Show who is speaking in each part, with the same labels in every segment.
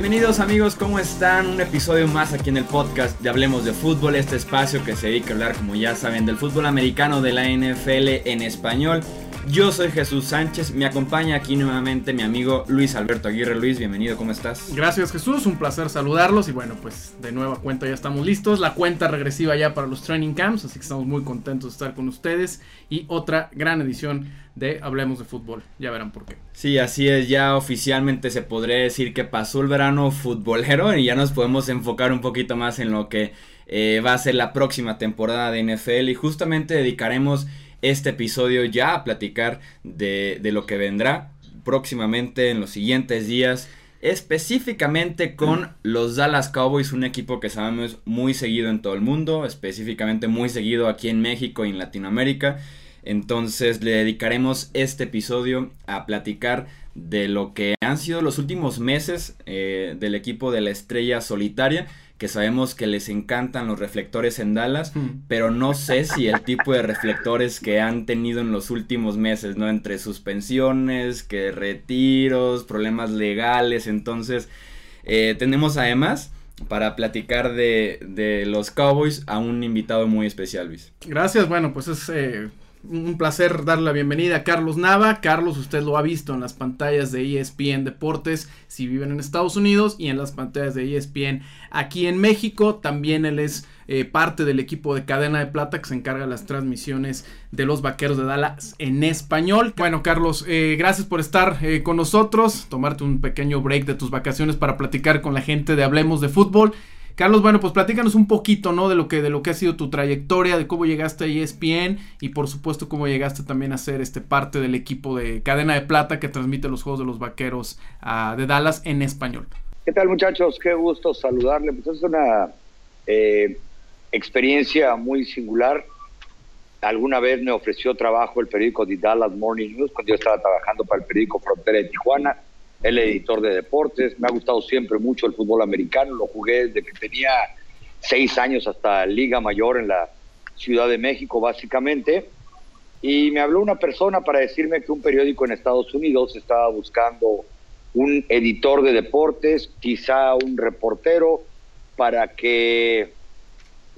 Speaker 1: Bienvenidos amigos, ¿cómo están? Un episodio más aquí en el podcast de Hablemos de Fútbol, este espacio que se dedica a hablar, como ya saben, del fútbol americano de la NFL en español. Yo soy Jesús Sánchez, me acompaña aquí nuevamente mi amigo Luis Alberto Aguirre. Luis, bienvenido, ¿cómo estás?
Speaker 2: Gracias Jesús, un placer saludarlos y bueno, pues de nueva cuenta ya estamos listos, la cuenta regresiva ya para los training camps, así que estamos muy contentos de estar con ustedes y otra gran edición de Hablemos de Fútbol, ya verán por qué.
Speaker 1: Sí, así es, ya oficialmente se podría decir que pasó el verano futbolero y ya nos podemos enfocar un poquito más en lo que eh, va a ser la próxima temporada de NFL y justamente dedicaremos este episodio ya a platicar de, de lo que vendrá próximamente en los siguientes días específicamente con los Dallas Cowboys, un equipo que sabemos muy seguido en todo el mundo, específicamente muy seguido aquí en México y en Latinoamérica. Entonces le dedicaremos este episodio a platicar de lo que han sido los últimos meses eh, del equipo de la estrella solitaria que sabemos que les encantan los reflectores en Dallas, hmm. pero no sé si el tipo de reflectores que han tenido en los últimos meses, ¿no? Entre suspensiones, que retiros, problemas legales, entonces eh, tenemos además para platicar de, de, los Cowboys a un invitado muy especial, Luis.
Speaker 2: Gracias, bueno, pues es eh, un placer darle la bienvenida a Carlos Nava. Carlos, usted lo ha visto en las pantallas de ESPN Deportes si viven en Estados Unidos y en las pantallas de ESPN aquí en México. También él es eh, parte del equipo de Cadena de Plata que se encarga de las transmisiones de los Vaqueros de Dallas en español. Bueno, Carlos, eh, gracias por estar eh, con nosotros, tomarte un pequeño break de tus vacaciones para platicar con la gente de Hablemos de Fútbol. Carlos, bueno, pues platícanos un poquito, ¿no? De lo que, de lo que ha sido tu trayectoria, de cómo llegaste a ESPN y por supuesto cómo llegaste también a ser este parte del equipo de Cadena de Plata que transmite los Juegos de los Vaqueros uh, de Dallas en español.
Speaker 3: ¿Qué tal muchachos? Qué gusto saludarle. Pues es una eh, experiencia muy singular. Alguna vez me ofreció trabajo el periódico The Dallas Morning News cuando yo estaba trabajando para el periódico Frontera de Tijuana el editor de deportes. Me ha gustado siempre mucho el fútbol americano. Lo jugué desde que tenía seis años hasta Liga Mayor en la Ciudad de México, básicamente. Y me habló una persona para decirme que un periódico en Estados Unidos estaba buscando un editor de deportes, quizá un reportero, para que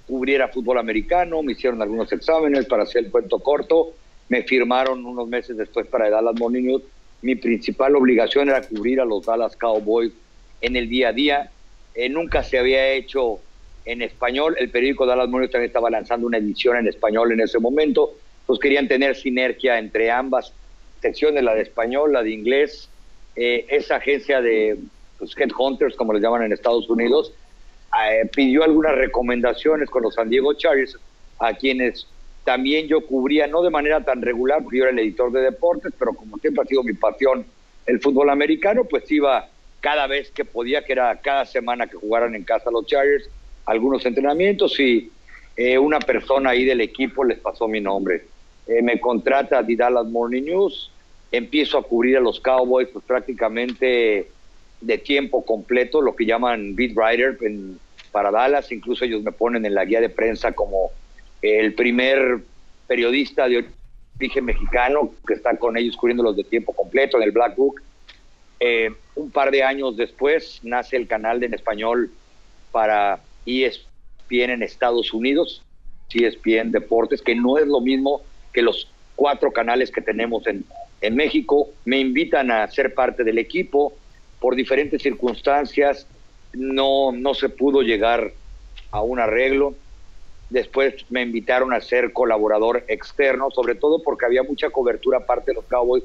Speaker 3: cubriera fútbol americano. Me hicieron algunos exámenes para hacer el cuento corto. Me firmaron unos meses después para Dallas Morning News mi principal obligación era cubrir a los Dallas Cowboys en el día a día. Eh, nunca se había hecho en español. El periódico Dallas Morning también estaba lanzando una edición en español en ese momento. Pues querían tener sinergia entre ambas secciones, la de español, la de inglés. Eh, esa agencia de pues, headhunters, como les llaman en Estados Unidos, eh, pidió algunas recomendaciones con los San Diego Chargers, a quienes también yo cubría, no de manera tan regular, porque yo era el editor de deportes, pero como siempre ha sido mi pasión el fútbol americano, pues iba cada vez que podía, que era cada semana que jugaran en casa los Chargers, algunos entrenamientos y eh, una persona ahí del equipo les pasó mi nombre. Eh, me contrata The Dallas Morning News, empiezo a cubrir a los Cowboys pues prácticamente de tiempo completo, lo que llaman beat writer en, para Dallas, incluso ellos me ponen en la guía de prensa como el primer periodista de origen mexicano que está con ellos cubriéndolos de tiempo completo en el Black Book. Eh, un par de años después nace el canal en español para ESPN en Estados Unidos, ESPN Deportes, que no es lo mismo que los cuatro canales que tenemos en, en México. Me invitan a ser parte del equipo. Por diferentes circunstancias no, no se pudo llegar a un arreglo. Después me invitaron a ser colaborador externo, sobre todo porque había mucha cobertura aparte de los Cowboys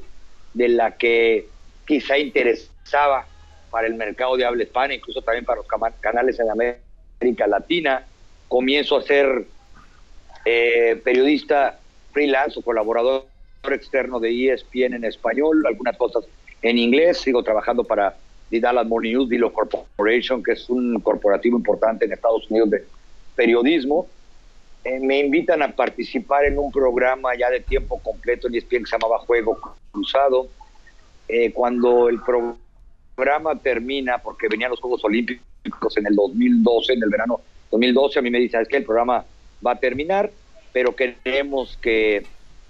Speaker 3: de la que quizá interesaba para el mercado de habla hispana, incluso también para los canales en América Latina. Comienzo a ser eh, periodista freelance o colaborador externo de ESPN en español, algunas cosas en inglés. Sigo trabajando para The Dallas Morning News, Dilo Corporation, que es un corporativo importante en Estados Unidos de periodismo. Eh, me invitan a participar en un programa ya de tiempo completo en ESPN que se llamaba Juego Cruzado. Eh, cuando el programa termina, porque venían los Juegos Olímpicos en el 2012, en el verano 2012, a mí me dicen, es que el programa va a terminar, pero queremos que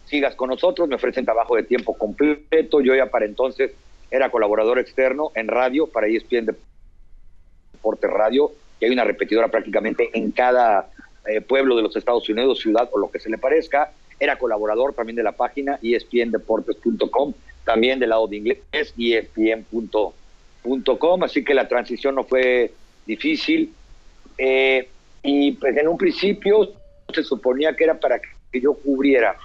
Speaker 3: sigas con nosotros, me ofrecen trabajo de tiempo completo, yo ya para entonces era colaborador externo en radio para ESPN Deporte Radio, y hay una repetidora prácticamente en cada eh, pueblo de los Estados Unidos, ciudad o lo que se le parezca. Era colaborador también de la página espndeportes.com, también del lado de inglés, espn.com, así que la transición no fue difícil. Eh, y pues en un principio se suponía que era para que yo cubriera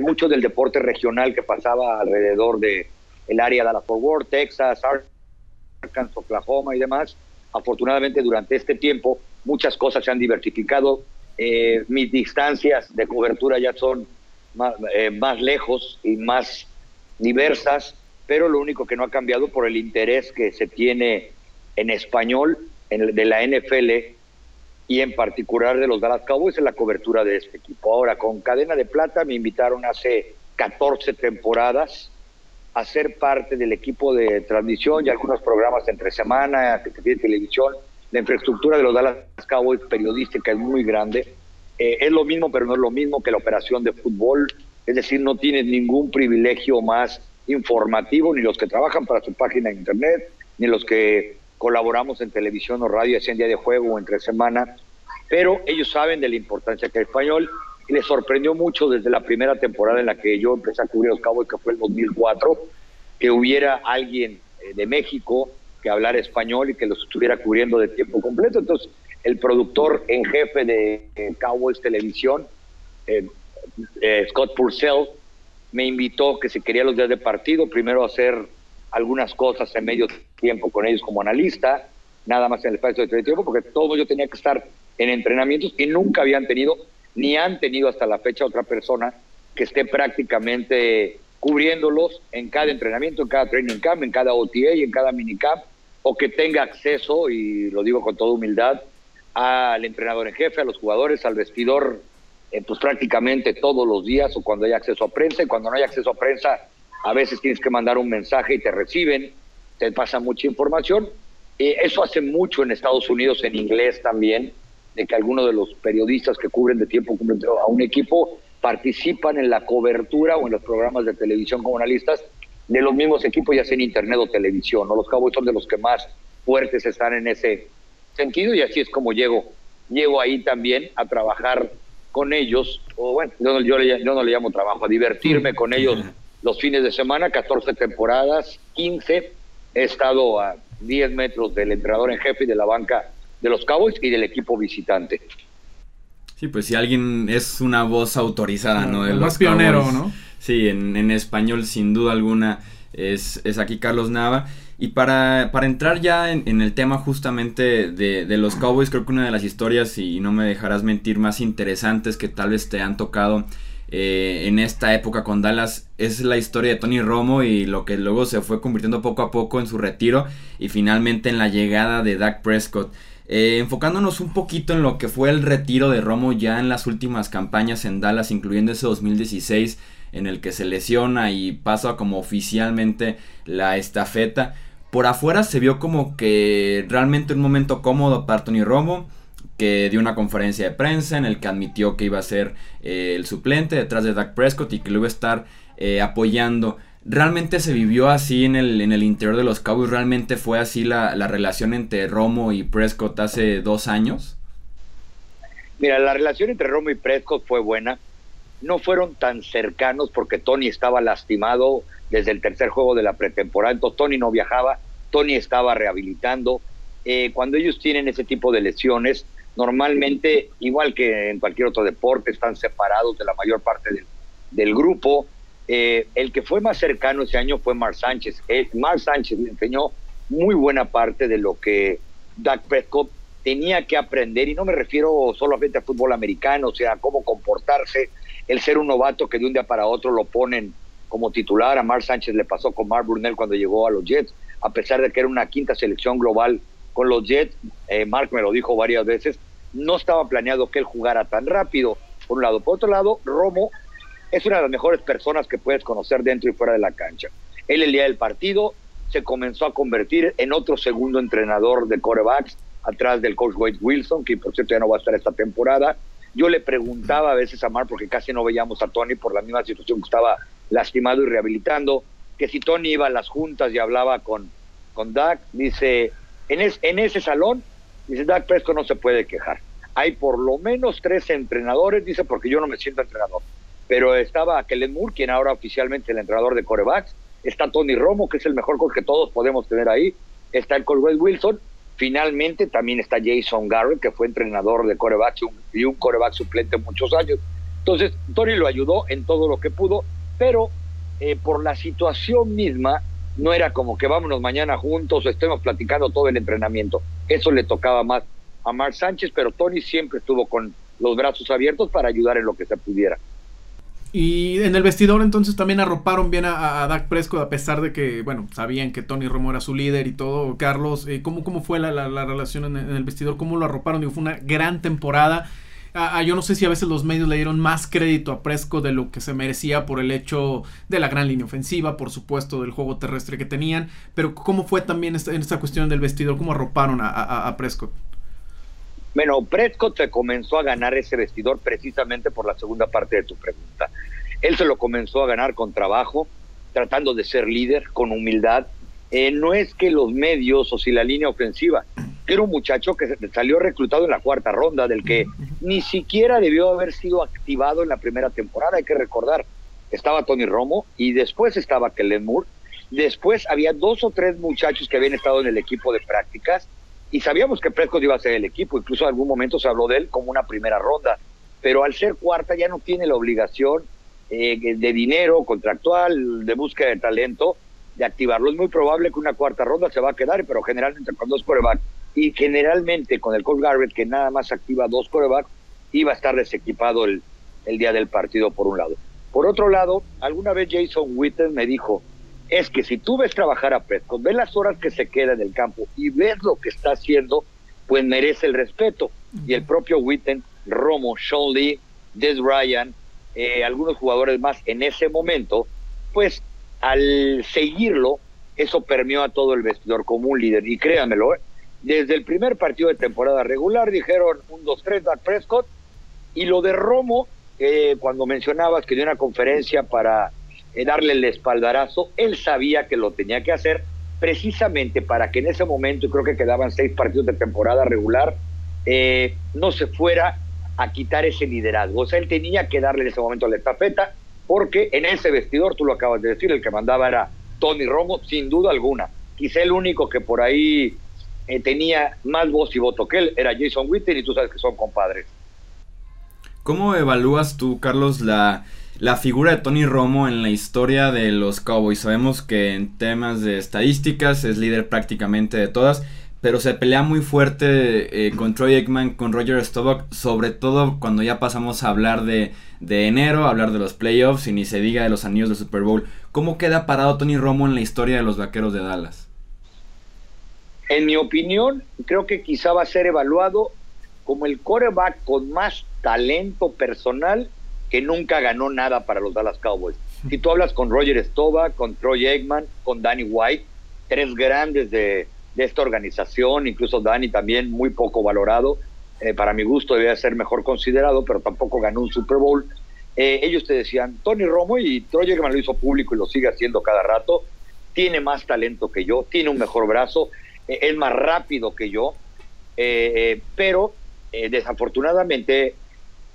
Speaker 3: mucho del deporte regional que pasaba alrededor de el área de Dallas-Fort Worth, Texas, Arkansas, Oklahoma y demás. Afortunadamente durante este tiempo muchas cosas se han diversificado. Eh, mis distancias de cobertura ya son más, eh, más lejos y más diversas, pero lo único que no ha cambiado por el interés que se tiene en español en, de la NFL y en particular de los Dallas Cowboys en la cobertura de este equipo. Ahora, con Cadena de Plata me invitaron hace 14 temporadas a ser parte del equipo de transmisión y algunos programas entre semana, que tiene televisión. La infraestructura de los Dallas Cowboys periodística es muy grande. Eh, es lo mismo, pero no es lo mismo que la operación de fútbol. Es decir, no tienes ningún privilegio más informativo, ni los que trabajan para su página de internet, ni los que colaboramos en televisión o radio, en día de juego o entre semana, pero ellos saben de la importancia que hay español y les sorprendió mucho desde la primera temporada en la que yo empecé a cubrir los Cowboys, que fue el 2004, que hubiera alguien eh, de México que hablara español y que los estuviera cubriendo de tiempo completo. Entonces, el productor en jefe de eh, Cowboys Televisión, eh, Scott Purcell, me invitó que si quería los días de partido, primero hacer algunas cosas en medio tiempo con ellos como analista, nada más en el espacio de tiempo, porque todo yo tenía que estar en entrenamientos que nunca habían tenido, ni han tenido hasta la fecha otra persona que esté prácticamente cubriéndolos en cada entrenamiento, en cada training camp, en cada OTA y en cada minicamp, o que tenga acceso, y lo digo con toda humildad, al entrenador en jefe, a los jugadores, al vestidor, eh, pues prácticamente todos los días, o cuando hay acceso a prensa, y cuando no hay acceso a prensa, a veces tienes que mandar un mensaje y te reciben, te pasa mucha información. Eh, eso hace mucho en Estados Unidos, en inglés también, de que algunos de los periodistas que cubren de tiempo a un equipo participan en la cobertura o en los programas de televisión como analistas de los mismos equipos, ya sea en internet o televisión. ¿no? Los Cowboys son de los que más fuertes están en ese sentido y así es como llego, llego ahí también a trabajar con ellos, o bueno, yo, yo, yo no le llamo trabajo, a divertirme con ellos los fines de semana, 14 temporadas, 15. He estado a 10 metros del entrenador en jefe y de la banca de los Cowboys y del equipo visitante.
Speaker 1: Sí, pues si alguien es una voz autorizada, ¿no?
Speaker 2: El más pionero, ¿no?
Speaker 1: Sí, en, español sin duda alguna es, es aquí Carlos Nava. Y para, para entrar ya en, el tema justamente de, de, los Cowboys, creo que una de las historias, y no me dejarás mentir, más interesantes que tal vez te han tocado eh, en esta época con Dallas es la historia de Tony Romo y lo que luego se fue convirtiendo poco a poco en su retiro y finalmente en la llegada de Dak Prescott. Eh, enfocándonos un poquito en lo que fue el retiro de Romo ya en las últimas campañas en Dallas, incluyendo ese 2016 en el que se lesiona y pasa como oficialmente la estafeta. Por afuera se vio como que realmente un momento cómodo para Tony Romo que dio una conferencia de prensa en el que admitió que iba a ser eh, el suplente detrás de Dak Prescott y que lo iba a estar eh, apoyando. ¿Realmente se vivió así en el, en el interior de los Cowboys? ¿Realmente fue así la, relación entre Romo y Prescott hace dos años?
Speaker 3: Mira, la relación entre Romo y Prescott fue buena. No fueron tan cercanos porque Tony estaba lastimado desde el tercer juego de la pretemporada. Entonces Tony no viajaba, Tony estaba rehabilitando. Eh, cuando ellos tienen ese tipo de lesiones, normalmente, igual que en cualquier otro deporte, están separados de la mayor parte del, grupo. Eh, el que fue más cercano ese año fue Mar Sánchez. Eh, Mar Sánchez le enseñó muy buena parte de lo que Dak Prescott tenía que aprender, y no me refiero solamente a fútbol americano, o sea, cómo comportarse, el ser un novato que de un día para otro lo ponen como titular. A Mar Sánchez le pasó con Mar Brunel cuando llegó a los Jets, a pesar de que era una quinta selección global con los Jets, eh, Mark me lo dijo varias veces, no estaba planeado que él jugara tan rápido, por un lado. Por otro lado, Romo es una de las mejores personas que puedes conocer dentro y fuera de la cancha. Él el día del partido se comenzó a convertir en otro segundo entrenador de corebacks atrás del coach Wade Wilson, que por cierto ya no va a estar esta temporada. Yo le preguntaba a veces a Mark, porque casi no veíamos a Tony por la misma situación que estaba lastimado y rehabilitando, que si Tony iba a las juntas y hablaba con, con Doug, dice, en, ese salón Dice, Dak Prescott no se puede quejar. Hay por lo menos tres entrenadores, dice, porque yo no me siento entrenador. Pero estaba Kellen Moore, quien ahora oficialmente es el entrenador de corebacks. Está Tony Romo, que es el mejor coach que todos podemos tener ahí. Está el Colwell Wilson. Finalmente también está Jason Garrett, que fue entrenador de corebacks y un coreback suplente muchos años. Entonces, Tony lo ayudó en todo lo que pudo, pero eh, por la situación misma, no era como que vámonos mañana juntos o estemos platicando todo el entrenamiento. Eso le tocaba más a Mark Sánchez, pero Tony siempre estuvo con los brazos abiertos para ayudar en lo que se pudiera.
Speaker 2: Y en el vestidor entonces también arroparon bien a, a Dak Prescott a pesar de que, bueno, sabían que Tony Romo era su líder y todo. Carlos, eh, ¿cómo, ¿cómo fue la, la, relación en, el vestidor? ¿Cómo lo arroparon? Fue una gran temporada. Ah, yo no sé si a veces los medios le dieron más crédito a Prescott de lo que se merecía por el hecho de la gran línea ofensiva, por supuesto, del juego terrestre que tenían. Pero ¿cómo fue también esta, en esta cuestión del vestidor? ¿Cómo arroparon a, a, a Prescott?
Speaker 3: Bueno, Prescott se comenzó a ganar ese vestidor precisamente por la segunda parte de tu pregunta. Él se lo comenzó a ganar con trabajo, tratando de ser líder, con humildad. Eh, no es que los medios o si la línea ofensiva, era un muchacho que salió reclutado en la cuarta ronda, del que ni siquiera debió haber sido activado en la primera temporada, hay que recordar. Estaba Tony Romo y después estaba Kellen Moore. Después había dos o tres muchachos que habían estado en el equipo de prácticas y sabíamos que Prescott iba a ser el equipo, incluso en algún momento se habló de él como una primera ronda, pero al ser cuarta ya no tiene la obligación eh, de dinero contractual, de búsqueda de talento, de activarlo. Es muy probable que una cuarta ronda se va a quedar, pero generalmente con dos corebacks y generalmente con el Coach Garrett, que nada más activa dos corebacks, iba a estar desequipado el, el día del partido por un lado. Por otro lado, alguna vez Jason Witten me dijo, es que si tú ves trabajar a Prescott, ves las horas que se queda en el campo y ves lo que está haciendo, pues merece el respeto. Y el propio Witten, Romo, Sean Lee, Des Ryan, eh, algunos jugadores más en ese momento, pues al seguirlo, eso permeó a todo el vestidor como un líder. Y créanmelo, ¿eh? desde el primer partido de temporada regular dijeron un, dos, tres, Dak Prescott. Y lo de Romo, eh, cuando mencionabas que dio una conferencia para darle el espaldarazo, él sabía que lo tenía que hacer precisamente para que en ese momento, creo que quedaban seis partidos de temporada regular, eh, no se fuera a quitar ese liderazgo. O sea, él tenía que darle en ese momento la estafeta, porque en ese vestidor, tú lo acabas de decir, el que mandaba era Tony Romo, sin duda alguna. Quizá el único que por ahí eh, tenía más voz y voto que él era Jason Witten, y tú sabes que son compadres.
Speaker 1: ¿Cómo evalúas tú, Carlos, la la figura de Tony Romo en la historia de los Cowboys. Sabemos que en temas de estadísticas es líder prácticamente de todas, pero se pelea muy fuerte eh, con Troy Aikman, con Roger Staubach, sobre todo cuando ya pasamos a hablar de, de enero, hablar de los playoffs y ni se diga de los anillos de Super Bowl. ¿Cómo queda parado Tony Romo en la historia de los Vaqueros de Dallas?
Speaker 3: En mi opinión, creo que quizá va a ser evaluado como el coreback con más talento personal que nunca ganó nada para los Dallas Cowboys. Si tú hablas con Roger Stova, con Troy Eggman, con Danny White, tres grandes de, esta organización, incluso Danny también muy poco valorado, eh, para mi gusto debía ser mejor considerado, pero tampoco ganó un Super Bowl. Eh, ellos te decían, Tony Romo y Troy Eggman lo hizo público y lo sigue haciendo cada rato, tiene más talento que yo, tiene un mejor brazo, eh, es más rápido que yo, pero desafortunadamente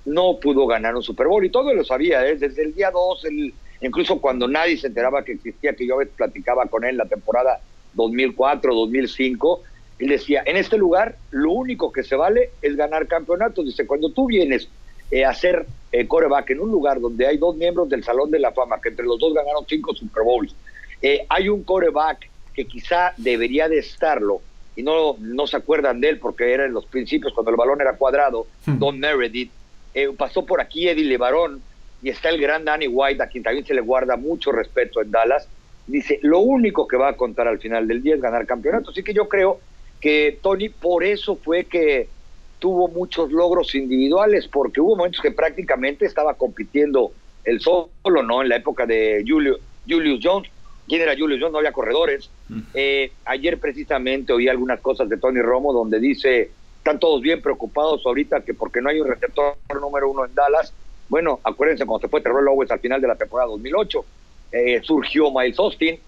Speaker 3: no pudo ganar un Super Bowl y todo lo sabía, ¿eh? desde el día 2, el, incluso cuando nadie se enteraba que existía, que yo platicaba con él la temporada 2004, 2005, él decía, en este lugar lo único que se vale es ganar campeonatos. Dice, cuando tú vienes eh, a ser eh, coreback en un lugar donde hay dos miembros del Salón de la Fama, que entre los dos ganaron cinco Super Bowls, eh, hay un coreback que quizá debería de estarlo, y no, no se acuerdan de él porque era en los principios cuando el balón era cuadrado, hmm. Don Meredith, eh, pasó por aquí Eddie Levarón y está el gran Danny White, a quien también se le guarda mucho respeto en Dallas. Dice, lo único que va a contar al final del día es ganar campeonato. Así que yo creo que Tony por eso fue que tuvo muchos logros individuales, porque hubo momentos que prácticamente estaba compitiendo el solo, ¿no? En la época de Julio, Julius Jones. ¿Quién era Julius Jones? No había corredores. Eh, ayer precisamente oí algunas cosas de Tony Romo donde dice están todos bien preocupados ahorita que porque no hay un receptor número uno en Dallas. Bueno, acuérdense cuando se fue Terrell Owens al final de la temporada 2008, eh, surgió Miles Austin,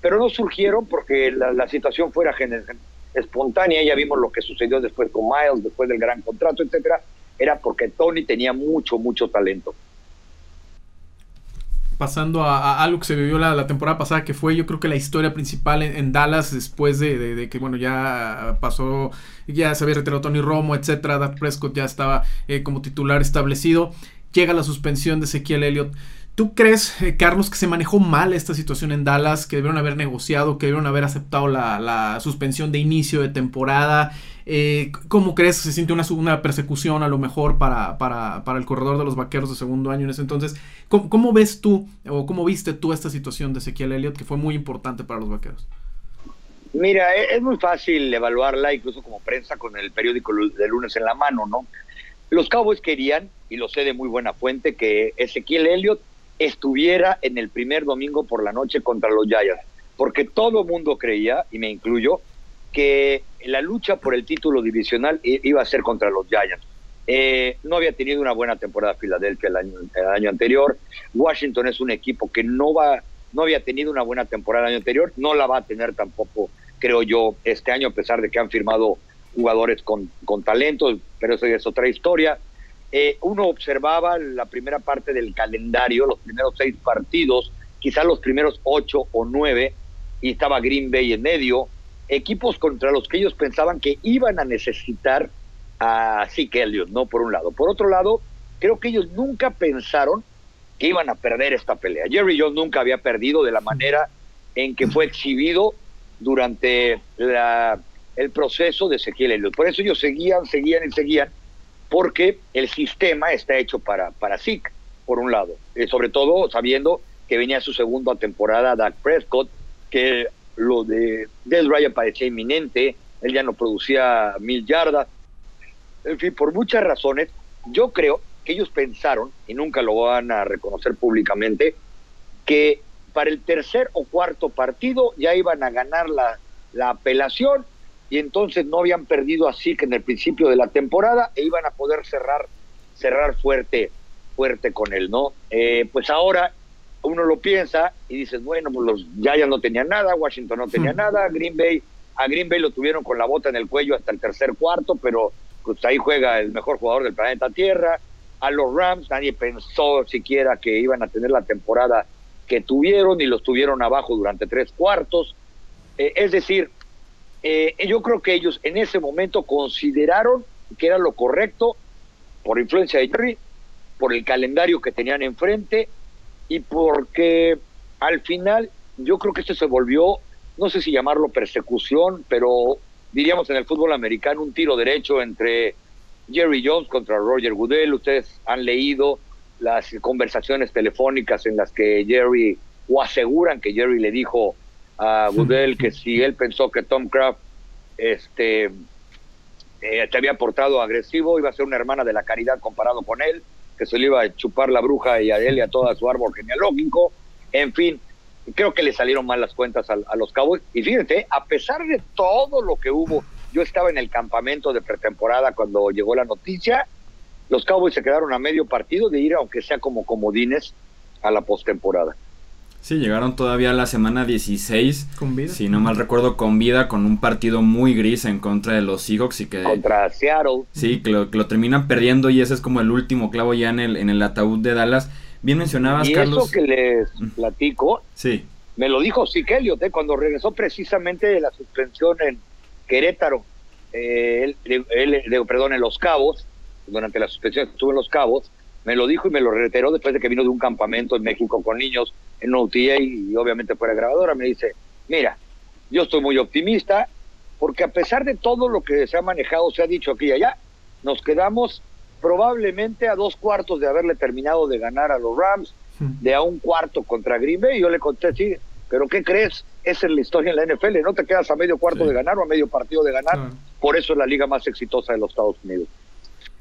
Speaker 3: pero no surgieron porque la, situación fuera espontánea, ya vimos lo que sucedió después con Miles, después del gran contrato, etcétera, era porque Tony tenía mucho, mucho talento
Speaker 2: pasando a, algo que se vivió la, temporada pasada, que fue yo creo que la historia principal en, Dallas después de, que, bueno, ya pasó, ya se había retirado Tony Romo, etcétera, Dak Prescott ya estaba eh, como titular establecido, llega la suspensión de Ezequiel Elliott. ¿Tú crees, eh, Carlos, que se manejó mal esta situación en Dallas, que debieron haber negociado, que debieron haber aceptado la, suspensión de inicio de temporada? Eh, ¿Cómo crees que se siente una, persecución a lo mejor para, para, para, el corredor de los vaqueros de segundo año en ese entonces? ¿Cómo, ves tú o cómo viste tú esta situación de Ezequiel Elliott que fue muy importante para los vaqueros?
Speaker 3: Mira, e, es muy fácil evaluarla incluso como prensa con el periódico de lunes en la mano, ¿no? Los Cowboys querían, y lo sé de muy buena fuente, que Ezequiel Elliott estuviera en el primer domingo por la noche contra los Giants, porque todo mundo creía, y me incluyo, que la lucha por el título divisional iba a ser contra los Giants. Eh, no había tenido una buena temporada Filadelfia el año, el año anterior. Washington es un equipo que no va, no había tenido una buena temporada el año anterior, no la va a tener tampoco, creo yo, este año, a pesar de que han firmado jugadores con, con talentos, pero eso es otra historia. Eh, uno observaba la primera parte del calendario, los primeros seis partidos, quizás los primeros ocho o nueve, y estaba Green Bay en medio, equipos contra los que ellos pensaban que iban a necesitar a Zeke Elliott, ¿no? Por un lado. Por otro lado, creo que ellos nunca pensaron que iban a perder esta pelea. Jerry Jones nunca había perdido de la manera en que fue exhibido durante la, el proceso de Ezequiel Elliott. Por eso ellos seguían, seguían y seguían porque el sistema está hecho para, para Zeke, por un lado, eh, sobre todo sabiendo que venía su segunda temporada Dak Prescott, que lo de Del Ryan parecía inminente, él ya no producía mil yardas, en fin, por muchas razones, yo creo que ellos pensaron, y nunca lo van a reconocer públicamente, que para el tercer o cuarto partido ya iban a ganar la, la apelación y entonces no habían perdido así que en el principio de la temporada e iban a poder cerrar cerrar fuerte fuerte con él no eh, pues ahora uno lo piensa y dices bueno pues los Giants no tenían nada Washington no tenía nada Green Bay a Green Bay lo tuvieron con la bota en el cuello hasta el tercer cuarto pero pues ahí juega el mejor jugador del planeta Tierra. A los Rams nadie pensó siquiera que iban a tener la temporada que tuvieron y los tuvieron abajo durante tres cuartos. Eh, es decir eh, yo creo que ellos en ese momento consideraron que era lo correcto por influencia de Jerry, por el calendario que tenían enfrente y porque al final yo creo que esto se volvió, no sé si llamarlo persecución, pero diríamos en el fútbol americano un tiro derecho entre Jerry Jones contra Roger Goodell. Ustedes han leído las conversaciones telefónicas en las que Jerry, o aseguran que Jerry le dijo a Goodell que si él pensó que Tom Craft este, eh, te había portado agresivo, iba a ser una hermana de la caridad comparado con él, que se le iba a chupar la bruja y a él y a todo su árbol genealógico. En fin, creo que le salieron mal las cuentas a, a los Cowboys. Y fíjense, a pesar de todo lo que hubo, yo estaba en el campamento de pretemporada cuando llegó la noticia, los Cowboys se quedaron a medio partido de ir, aunque sea como comodines, a la postemporada.
Speaker 1: Sí, llegaron todavía a la semana 16.
Speaker 2: Con vida.
Speaker 1: Si no mal recuerdo, con vida, con un partido muy gris en contra de los Seahawks y que...
Speaker 3: Contra Seattle.
Speaker 1: Sí, que lo, terminan perdiendo y ese es como el último clavo ya en el, en el ataúd de Dallas. Bien mencionabas,
Speaker 3: y
Speaker 1: Carlos.
Speaker 3: eso que les platico,
Speaker 1: sí.
Speaker 3: me lo dijo Siquelio, ¿eh? cuando regresó precisamente de la suspensión en Querétaro, eh, él, perdón, en Los Cabos, durante la suspensión estuvo en Los Cabos, me lo dijo y me lo reiteró después de que vino de un campamento en México con niños en OTA y, obviamente fuera grabadora. Me dice, mira, yo estoy muy optimista porque a pesar de todo lo que se ha manejado, se ha dicho aquí y allá, nos quedamos probablemente a dos cuartos de haberle terminado de ganar a los Rams, de a un cuarto contra Green Bay. Y yo le conté, sí, pero ¿qué crees? Esa es la historia en la NFL, no te quedas a medio cuarto de ganar o a medio partido de ganar. Por eso es la liga más exitosa de los Estados Unidos.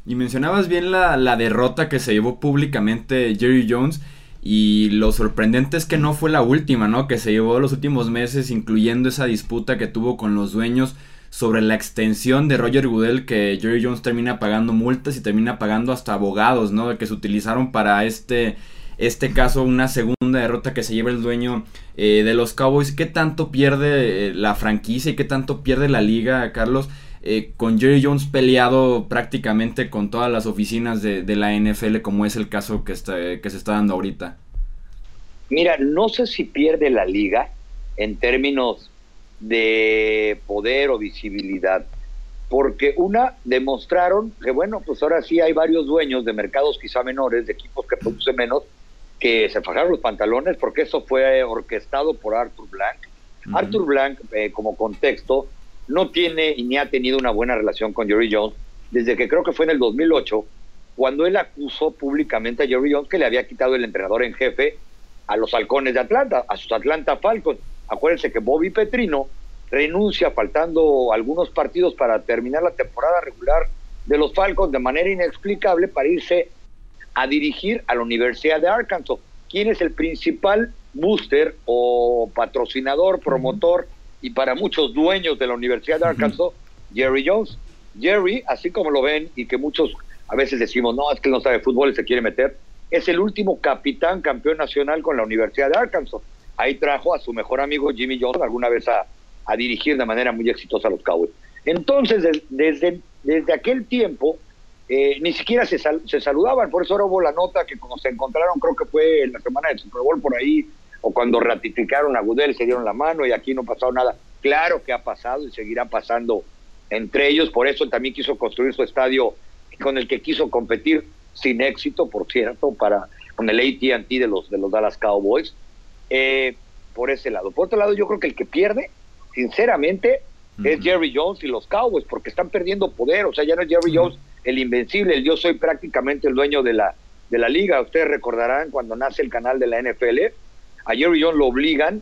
Speaker 1: Y mencionabas bien la, la, derrota que se llevó públicamente Jerry Jones. Y lo sorprendente es que no fue la última, ¿no? Que se llevó los últimos meses, incluyendo esa disputa que tuvo con los dueños sobre la extensión de Roger Goodell, que Jerry Jones termina pagando multas y termina pagando hasta abogados, ¿no? Que se utilizaron para este este caso una segunda derrota que se lleva el dueño eh, de los Cowboys. ¿Qué tanto pierde eh, la franquicia y qué tanto pierde la liga, Carlos? Eh, con Jerry Jones peleado prácticamente con todas las oficinas de, la NFL, como es el caso que, está, que se está dando ahorita.
Speaker 3: Mira, no sé si pierde la liga en términos de poder o visibilidad, porque una, demostraron que bueno, pues ahora sí hay varios dueños de mercados quizá menores, de equipos que producen menos, que se fajaron los pantalones porque eso fue orquestado por Arthur Blank. Arthur Blank, eh, como contexto, no tiene y ni ha tenido una buena relación con Jerry Jones desde que creo que fue en el 2008, cuando él acusó públicamente a Jerry Jones que le había quitado el entrenador en jefe a los halcones de Atlanta, a sus Atlanta Falcons. Acuérdense que Bobby Petrino renuncia faltando algunos partidos para terminar la temporada regular de los Falcons de manera inexplicable para irse a dirigir a la Universidad de Arkansas. ¿Quién es el principal booster o patrocinador, promotor y para muchos dueños de la Universidad de Arkansas? Jerry Jones. Jerry, así como lo ven y que muchos a veces decimos, no, es que él no sabe fútbol y se quiere meter, es el último capitán campeón nacional con la Universidad de Arkansas. Ahí trajo a su mejor amigo Jimmy Johnson alguna vez a, dirigir de manera muy exitosa a los Cowboys. Entonces, desde, desde aquel tiempo, eh, ni siquiera se, se saludaban, por eso ahora hubo la nota que cuando se encontraron, creo que fue en la semana del Super Bowl por ahí, o cuando ratificaron a Goodell, se dieron la mano y aquí no pasó nada. Claro que ha pasado y seguirá pasando entre ellos, por eso también quiso construir su estadio con el que quiso competir sin éxito, por cierto, para con el AT&T de los de los Dallas Cowboys. Eh, por ese lado. Por otro lado, yo creo que el que pierde, sinceramente, es Jerry Jones y los Cowboys, porque están perdiendo poder. O sea, ya no es Jerry Jones el invencible, el yo soy prácticamente el dueño de la, de la liga. Ustedes recordarán cuando nace el canal de la NFL, a Jerry Jones lo obligan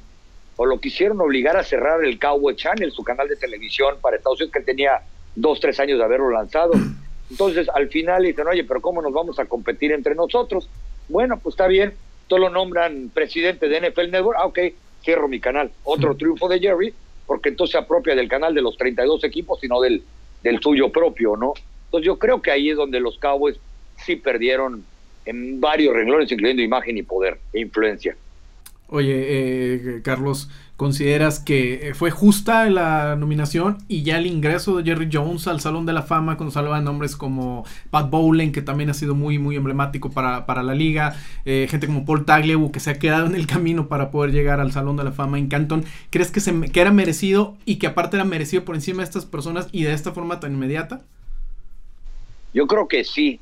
Speaker 3: o lo quisieron obligar a cerrar el Cowboy Channel, su canal de televisión para Estados Unidos, que tenía dos, tres años de haberlo lanzado. Entonces, al final dicen, oye, pero ¿cómo nos vamos a competir entre nosotros? Bueno, pues está bien, todos lo nombran presidente de NFL Network, ah, ok, cierro mi canal. Otro triunfo de Jerry, porque entonces se apropia del canal de los 32 equipos, sino del, del suyo propio, ¿no? Entonces yo creo que ahí es donde los Cowboys sí perdieron en varios renglones, incluyendo imagen y poder e influencia.
Speaker 2: Oye, eh, Carlos, ¿consideras que fue justa la nominación y ya el ingreso de Jerry Jones al Salón de la Fama cuando salvan nombres como Pat Bowlen, que también ha sido muy, muy emblemático para, para la liga, eh, gente como Paul Tagliabue, que se ha quedado en el camino para poder llegar al Salón de la Fama en Canton? ¿Crees que, se, que era merecido y que aparte era merecido por encima de estas personas y de esta forma tan inmediata?
Speaker 3: Yo creo que sí,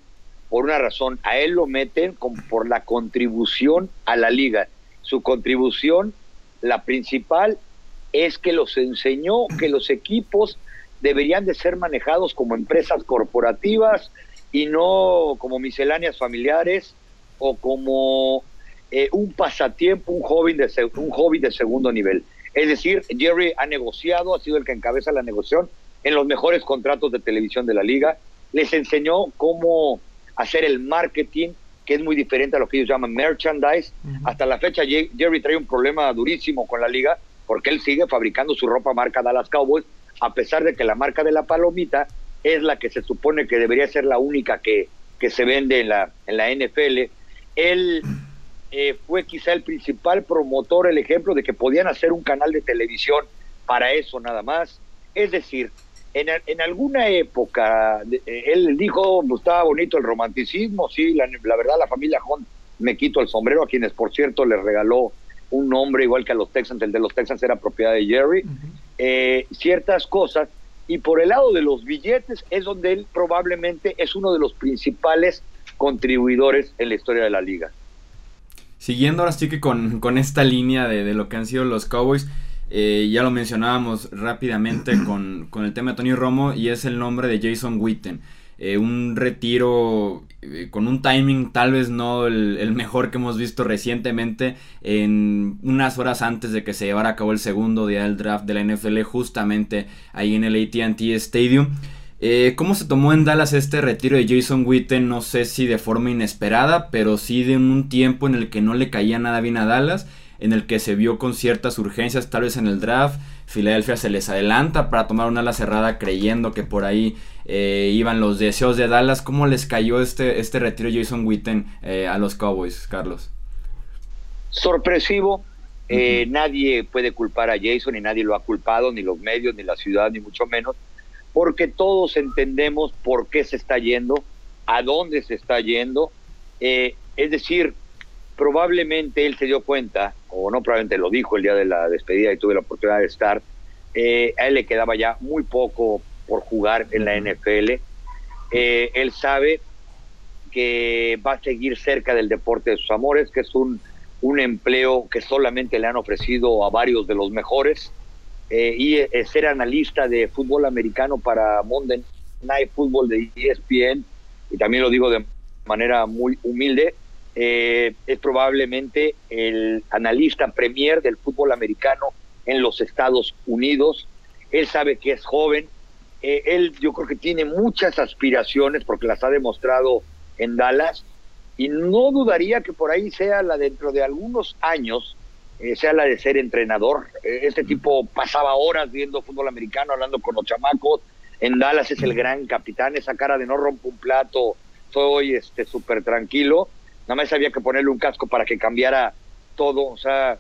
Speaker 3: por una razón. A él lo meten por la contribución a la liga su contribución, la principal, es que los enseñó que los equipos deberían de ser manejados como empresas corporativas y no como misceláneas familiares o como eh, un pasatiempo, un hobby, de, un hobby de segundo nivel. Es decir, Jerry ha negociado, ha sido el que encabeza la negociación en los mejores contratos de televisión de la liga. Les enseñó cómo hacer el marketing, que es muy diferente a lo que ellos llaman merchandise. Hasta la fecha Jerry trae un problema durísimo con la liga porque él sigue fabricando su ropa marca Dallas Cowboys, a pesar de que la marca de la palomita es la que se supone que debería ser la única que, que se vende en la, en la NFL. Él eh, fue quizá el principal promotor, el ejemplo de que podían hacer un canal de televisión para eso nada más. Es decir, en, en alguna época, eh, él dijo, pues, estaba bonito el romanticismo, sí, la, verdad la familia Hunt me quito el sombrero, a quienes por cierto le regaló un nombre igual que a los Texans, el de los Texans era propiedad de Jerry, eh, ciertas cosas, y por el lado de los billetes es donde él probablemente es uno de los principales contribuidores en la historia de la liga.
Speaker 1: Siguiendo ahora sí que con, con esta línea de, de lo que han sido los Cowboys, eh, ya lo mencionábamos rápidamente con, el tema de Tony Romo y es el nombre de Jason Witten. Eh, un retiro eh, con un timing tal vez no el, mejor que hemos visto recientemente en unas horas antes de que se llevara a cabo el segundo día del draft de la NFL justamente ahí en el ATT Stadium. ¿Cómo se tomó en Dallas este retiro de Jason Witten? No sé si de forma inesperada, pero sí de un tiempo en el que no le caía nada bien a Dallas en el que se vio con ciertas urgencias, tal vez en el draft. Filadelfia se les adelanta para tomar una ala cerrada creyendo que por ahí eh, iban los deseos de Dallas. ¿Cómo les cayó este, este retiro Jason Witten eh, a los Cowboys, Carlos?
Speaker 3: sorpresivo. Eh, nadie puede culpar a Jason y nadie lo ha culpado, ni los medios, ni la ciudad, ni mucho menos, porque todos entendemos por qué se está yendo, a dónde se está yendo. Es decir, probablemente él se dio cuenta, o no probablemente lo dijo el día de la despedida y tuve la oportunidad de estar, eh, a él le quedaba ya muy poco por jugar en la NFL. Eh, él sabe que va a seguir cerca del deporte de sus amores, que es un, un empleo que solamente le han ofrecido a varios de los mejores. Eh, y ser analista de fútbol americano para Monday Night Football de ESPN, y también lo digo de manera muy humilde, eh, es probablemente el analista premier del fútbol americano en los Estados Unidos. Él sabe que es joven. Eh, él yo creo que tiene muchas aspiraciones porque las ha demostrado en Dallas y no dudaría que por ahí sea la dentro de algunos años, eh, sea la de ser entrenador. este tipo pasaba horas viendo fútbol americano, hablando con los chamacos. En Dallas es el gran capitán, esa cara de no rompo un plato, soy este súper tranquilo nada más había que ponerle un casco para que cambiara todo, o sea,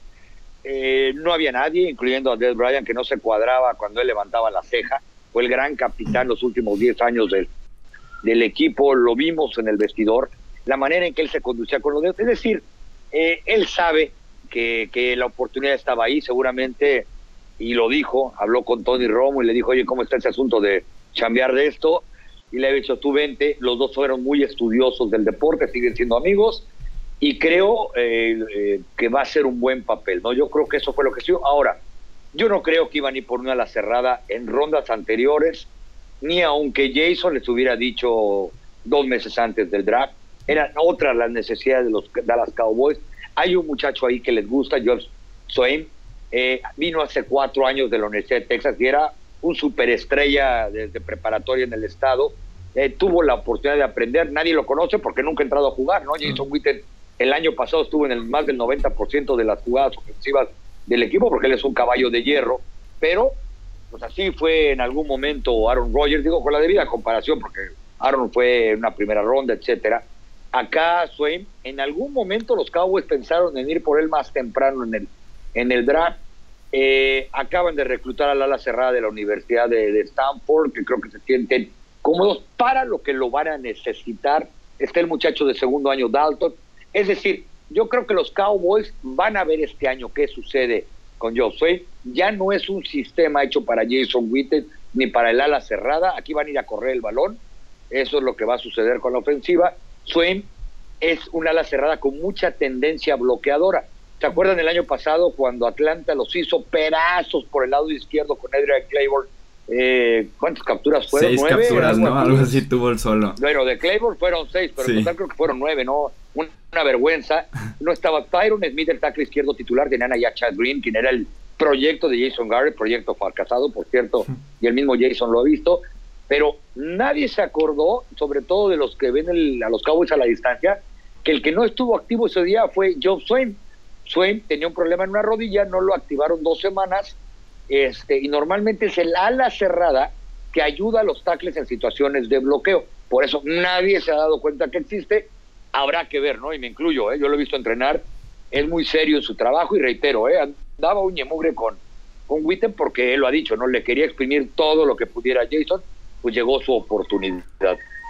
Speaker 3: eh, no había nadie, incluyendo a Dez Bryant, que no se cuadraba cuando él levantaba la ceja, fue el gran capitán los últimos 10 años del, del equipo, lo vimos en el vestidor, la manera en que él se conducía con los dedos, es decir, eh, él sabe que, que la oportunidad estaba ahí, seguramente, y lo dijo, habló con Tony Romo y le dijo, oye, ¿cómo está ese asunto de chambear de esto? Y le he dicho, tú vente, los dos fueron muy estudiosos del deporte, siguen siendo amigos, y creo eh, eh, que va a ser un buen papel, ¿no? Yo creo que eso fue lo que se Ahora, yo no creo que iban a ir por una a la cerrada en rondas anteriores, ni aunque Jason les hubiera dicho dos meses antes del draft, eran otras las necesidades de los Dallas Cowboys. Hay un muchacho ahí que les gusta, George Swain, eh, vino hace cuatro años de la Universidad de Texas y era un superestrella desde preparatoria en el estado, eh, tuvo la oportunidad de aprender, nadie lo conoce porque nunca ha entrado a jugar, ¿no? Jason Witten el año pasado estuvo en el más del 90% de las jugadas ofensivas del equipo porque él es un caballo de hierro, pero pues así fue en algún momento Aaron Rodgers, digo con la debida comparación porque Aaron fue en una primera ronda, etcétera. Acá Swain, en algún momento los Cowboys pensaron en ir por él más temprano en el en el draft eh, acaban de reclutar al ala cerrada de la Universidad de, Stanford, que creo que se sienten cómodos para lo que lo van a necesitar. Está el muchacho de segundo año, Dalton. Es decir, yo creo que los Cowboys van a ver este año qué sucede con Joe Ya no es un sistema hecho para Jason Witten ni para el ala cerrada. Aquí van a ir a correr el balón. Eso es lo que va a suceder con la ofensiva. Swain es un ala cerrada con mucha tendencia bloqueadora. ¿Se acuerdan el año pasado cuando Atlanta los hizo pedazos por el lado izquierdo con Adrian Claiborne? Eh, ¿Cuántas capturas fueron?
Speaker 1: Seis capturas, ¿no? Algo así tuvo el solo.
Speaker 3: Bueno, de Claiborne fueron seis, pero en total creo que fueron nueve, ¿no? Una, vergüenza. No estaba Tyron Smith, el tackle izquierdo titular, tenían allá Chad Green, quien era el proyecto de Jason Garrett, proyecto fracasado, por cierto, y el mismo Jason lo ha visto, pero nadie se acordó, sobre todo de los que ven a los Cowboys a la distancia, que el que no estuvo activo ese día fue Joe Swain Swain tenía un problema en una rodilla, no lo activaron dos semanas, este, y normalmente es el ala cerrada que ayuda a los tackles en situaciones de bloqueo. Por eso nadie se ha dado cuenta que existe. Habrá que ver, ¿no? Y me incluyo, ¿eh? yo lo he visto entrenar, es muy serio en su trabajo y reitero, ¿eh? andaba un mugre con, con Witten porque él lo ha dicho, ¿no? Le quería exprimir todo lo que pudiera Jason, pues llegó su oportunidad.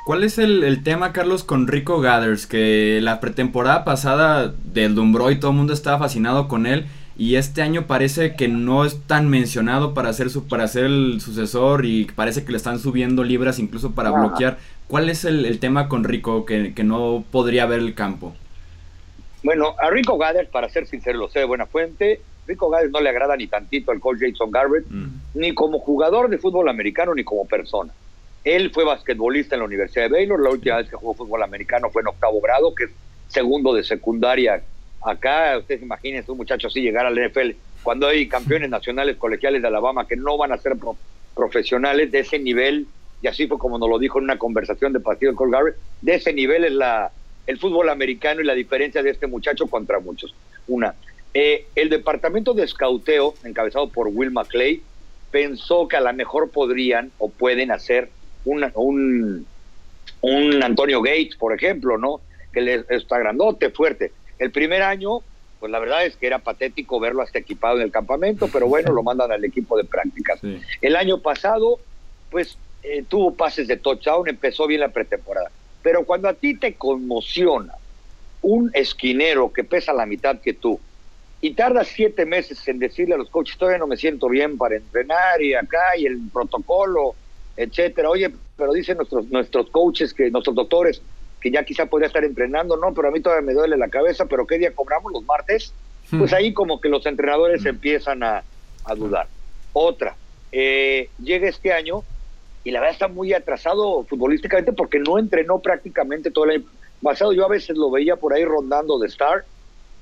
Speaker 1: ¿Cuál es el, tema, Carlos, con Rico Gathers? Que la pretemporada pasada del Dumbró y todo el mundo estaba fascinado con él. Y este año parece que no es tan mencionado para ser, su, para ser el sucesor y parece que le están subiendo libras incluso para bloquear. ¿Cuál es el, tema con Rico que, no podría ver el campo?
Speaker 3: Bueno, a Rico Gathers, para ser sincero, lo sé de buena fuente, Rico Gathers no le agrada ni tantito al coach Jason Garrett, mm. ni como jugador de fútbol americano, ni como persona. Él fue basquetbolista en la Universidad de Baylor. La última vez que jugó fútbol americano fue en octavo grado, que es segundo de secundaria. Acá, ustedes imaginen, un muchacho así llegar al NFL cuando hay campeones nacionales colegiales de Alabama que no van a ser profesionales de ese nivel, y así fue como nos lo dijo en una conversación de partido con Garrett, de ese nivel es la, el fútbol americano y la diferencia de este muchacho contra muchos. Una, eh, el departamento de escauteo, encabezado por Will McClay, pensó que a lo mejor podrían o pueden hacer un, un Antonio Gates, por ejemplo, ¿no? Que le, está grandote, fuerte. El primer año, pues la verdad es que era patético verlo hasta equipado en el campamento, pero bueno, lo mandan al equipo de prácticas. El año pasado, pues eh, tuvo pases de touchdown, empezó bien la pretemporada. Pero cuando a ti te conmociona un esquinero que pesa la mitad que tú y tardas siete meses en decirle a los coaches, todavía no me siento bien para entrenar y acá y el protocolo, etcétera. Oye, pero dicen nuestros, nuestros coaches, que nuestros doctores, que ya quizá podría estar entrenando, no, pero a mí todavía me duele la cabeza, pero ¿qué día cobramos los martes? Hmm. Pues ahí como que los entrenadores empiezan a, dudar. Otra, eh, llega este año y la verdad está muy atrasado futbolísticamente porque no entrenó prácticamente todo el año pasado. Yo a veces lo veía por ahí rondando de Star,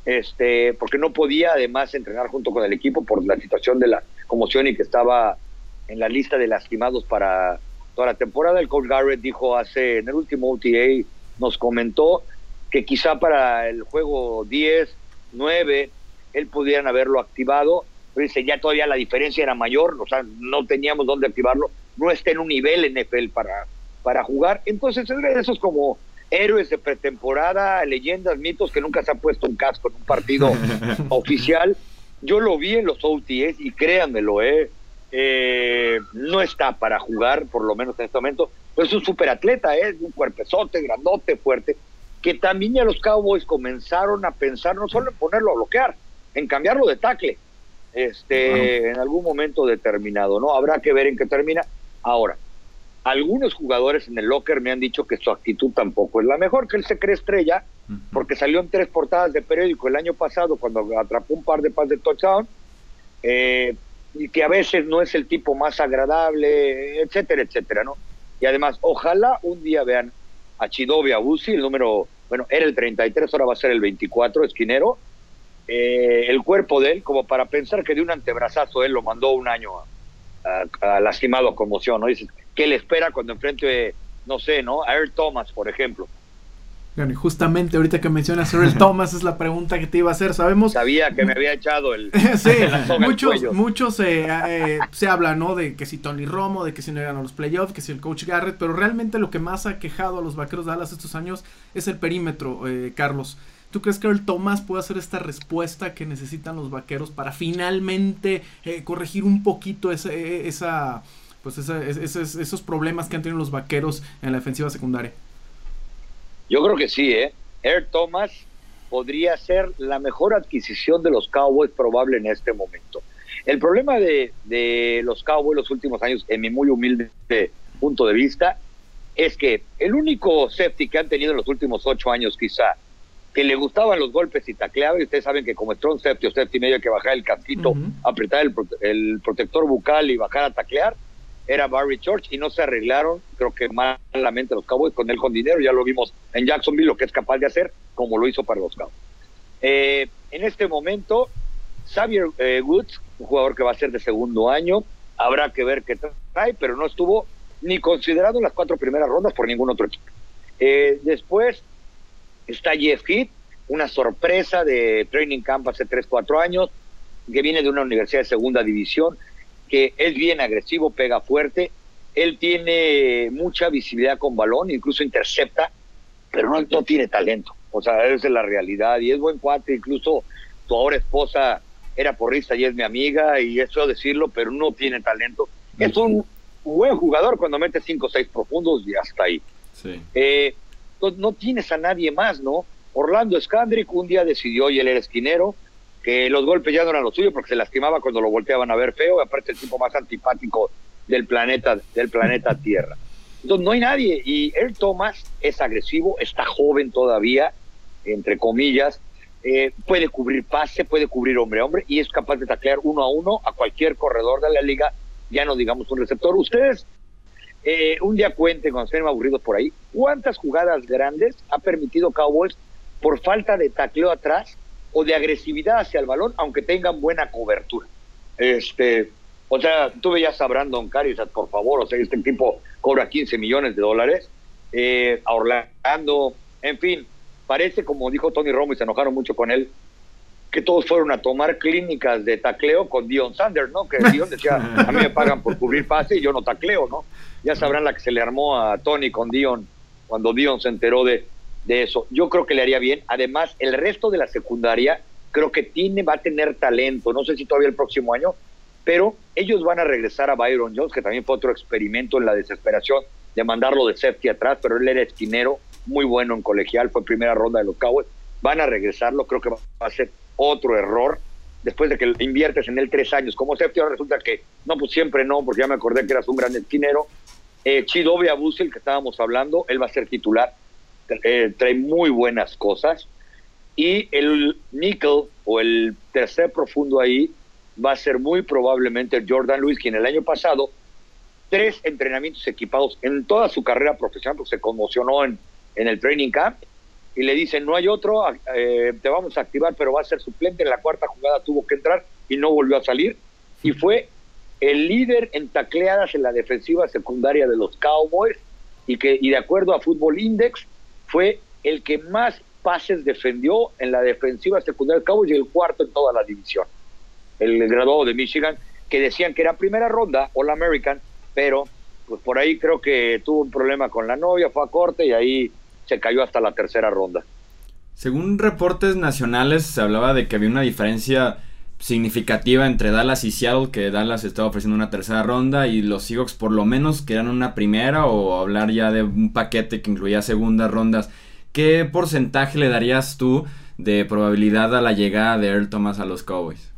Speaker 3: este, porque no podía además entrenar junto con el equipo por la situación de la conmoción y que estaba en la lista de lastimados para toda la temporada. El coach Garrett dijo hace, en el último OTA, nos comentó que quizá para el juego 10, 9, él pudieran haberlo activado, pero dice, ya todavía la diferencia era mayor, o sea, no teníamos dónde activarlo, no está en un nivel NFL para, para jugar. Entonces, eso es como héroes de pretemporada, leyendas, mitos que nunca se ha puesto un casco en un partido oficial. Yo lo vi en los OTS y créanmelo, eh, eh, no está para jugar, por lo menos en este momento. Pues es un superatleta, ¿eh? un cuerpezote, grandote, fuerte, que también ya los Cowboys comenzaron a pensar no solo en ponerlo a bloquear, en cambiarlo de tackle, este, en algún momento determinado, ¿no? Habrá que ver en qué termina. Ahora, algunos jugadores en el locker me han dicho que su actitud tampoco es la mejor, que él se cree estrella, porque salió en tres portadas de periódico el año pasado cuando atrapó un par de pases de touchdown, eh, y que a veces no es el tipo más agradable, etcétera, etcétera, ¿no? Y además, ojalá un día vean a Chidobe Abusi, el número, bueno, era el 33, ahora va a ser el 24, esquinero, eh, el cuerpo de él, como para pensar que de un antebrazazo él lo mandó un año a, lastimado a conmoción, ¿no? Dices, ¿qué le espera cuando enfrente, no sé, ¿no? A Earl Thomas, por ejemplo.
Speaker 2: Bueno, y justamente ahorita que mencionas Earl Thomas es la pregunta que te iba a hacer, sabemos...
Speaker 3: Sabía que me había echado el...
Speaker 2: sí, muchos, muchos eh, eh, se habla, ¿no? De que si Tony Romo, de que si no llegan a los playoffs, que si el coach Garrett, pero realmente lo que más ha quejado a los Vaqueros de Dallas estos años es el perímetro, eh, Carlos. ¿Tú crees que Earl Thomas puede hacer esta respuesta que necesitan los Vaqueros para finalmente corregir un poquito esa... esa pues esos problemas que han tenido los Vaqueros en la defensiva secundaria?
Speaker 3: Yo creo que sí, ¿eh? Air Thomas podría ser la mejor adquisición de los Cowboys probable en este momento. El problema de, de los Cowboys los últimos años, en mi muy humilde punto de vista, es que el único safety que han tenido en los últimos ocho años quizá, que le gustaban los golpes y tacleaba, y ustedes saben que como strong safety o safety medio hay que bajar el casquito, apretar el, el, protector bucal y bajar a taclear, era Barry Church y no se arreglaron, creo que malamente los Cowboys con él con dinero, ya lo vimos en Jacksonville lo que es capaz de hacer, como lo hizo para los Cowboys. Eh, en este momento, Xavier eh, Woods, un jugador que va a ser de segundo año, habrá que ver qué trae, pero no estuvo ni considerado en las cuatro primeras rondas por ningún otro equipo. Eh, después está Jeff Heath, una sorpresa de training camp hace 3, 4 años, que viene de una universidad de segunda división, que es bien agresivo, pega fuerte, él tiene mucha visibilidad con balón, incluso intercepta, pero no, no tiene talento. O sea, esa es la realidad y es buen cuate, incluso tu ahora esposa era porrista y es mi amiga y eso decirlo, pero no tiene talento. Es un buen jugador cuando mete cinco o seis profundos y hasta ahí. Sí. Eh, no tienes a nadie más, ¿no? Orlando Scandrick un día decidió, y él era esquinero, que los golpes ya no eran los suyos porque se lastimaba cuando lo volteaban a ver feo, y aparte el tipo más antipático del planeta, del planeta Tierra. Entonces no hay nadie, y él Thomas es agresivo, está joven todavía, entre comillas, eh, puede cubrir pase, puede cubrir hombre a hombre, y es capaz de taclear uno a uno a cualquier corredor de la liga, ya no digamos un receptor. Ustedes eh, un día cuenten, cuando estén aburridos por ahí, ¿cuántas jugadas grandes ha permitido Cowboys por falta de tacleo atrás o de agresividad hacia el balón, aunque tengan buena cobertura. Este, o sea, tú veías a Brandon Caris, por favor, o sea, este tipo cobra 15 millones de dólares, eh, a Orlando, en fin, parece como dijo Tony Romo y se enojaron mucho con él, que todos fueron a tomar clínicas de tacleo con Dion Sanders, ¿no? Que Dion decía, a mí me pagan por cubrir pase y yo no tacleo, ¿no? Ya sabrán la que se le armó a Tony con Dion cuando Dion se enteró de, de eso. Yo creo que le haría bien. Además, el resto de la secundaria creo que tiene, va a tener talento, no sé si todavía el próximo año, pero ellos van a regresar a Byron Jones, que también fue otro experimento en la desesperación de mandarlo de safety atrás, pero él era esquinero, muy bueno en colegial, fue primera ronda de los Cowboys, van a regresarlo, creo que va a ser otro error, después de que inviertes en él tres años como safety, ahora resulta que, no, pues siempre no, porque ya me acordé que eras un gran esquinero, eh, Chidovia Busil, que estábamos hablando, él va a ser titular, eh, trae muy buenas cosas, y el nickel o el tercer profundo ahí va a ser muy probablemente Jordan Lewis, quien el año pasado, tres entrenamientos equipados en toda su carrera profesional, porque se conmocionó en, en el training camp, y le dicen, no hay otro, eh, te vamos a activar, pero va a ser suplente. En la cuarta jugada tuvo que entrar y no volvió a salir. Y fue el líder en tacleadas en la defensiva secundaria de los Cowboys y que, y de acuerdo a Football Index, fue el que más pases defendió en la defensiva secundaria del Cowboys y el cuarto en toda la división. El graduado de Michigan, que decían que era primera ronda, All American, pero pues por ahí creo que tuvo un problema con la novia, fue a corte y ahí se cayó hasta la tercera ronda.
Speaker 1: Según reportes nacionales, se hablaba de que había una diferencia significativa entre Dallas y Seattle, que Dallas estaba ofreciendo una tercera ronda y los Seahawks por lo menos querían una primera o hablar ya de un paquete que incluía segundas rondas. ¿Qué porcentaje le darías tú de probabilidad a la llegada de Earl Thomas a los Cowboys?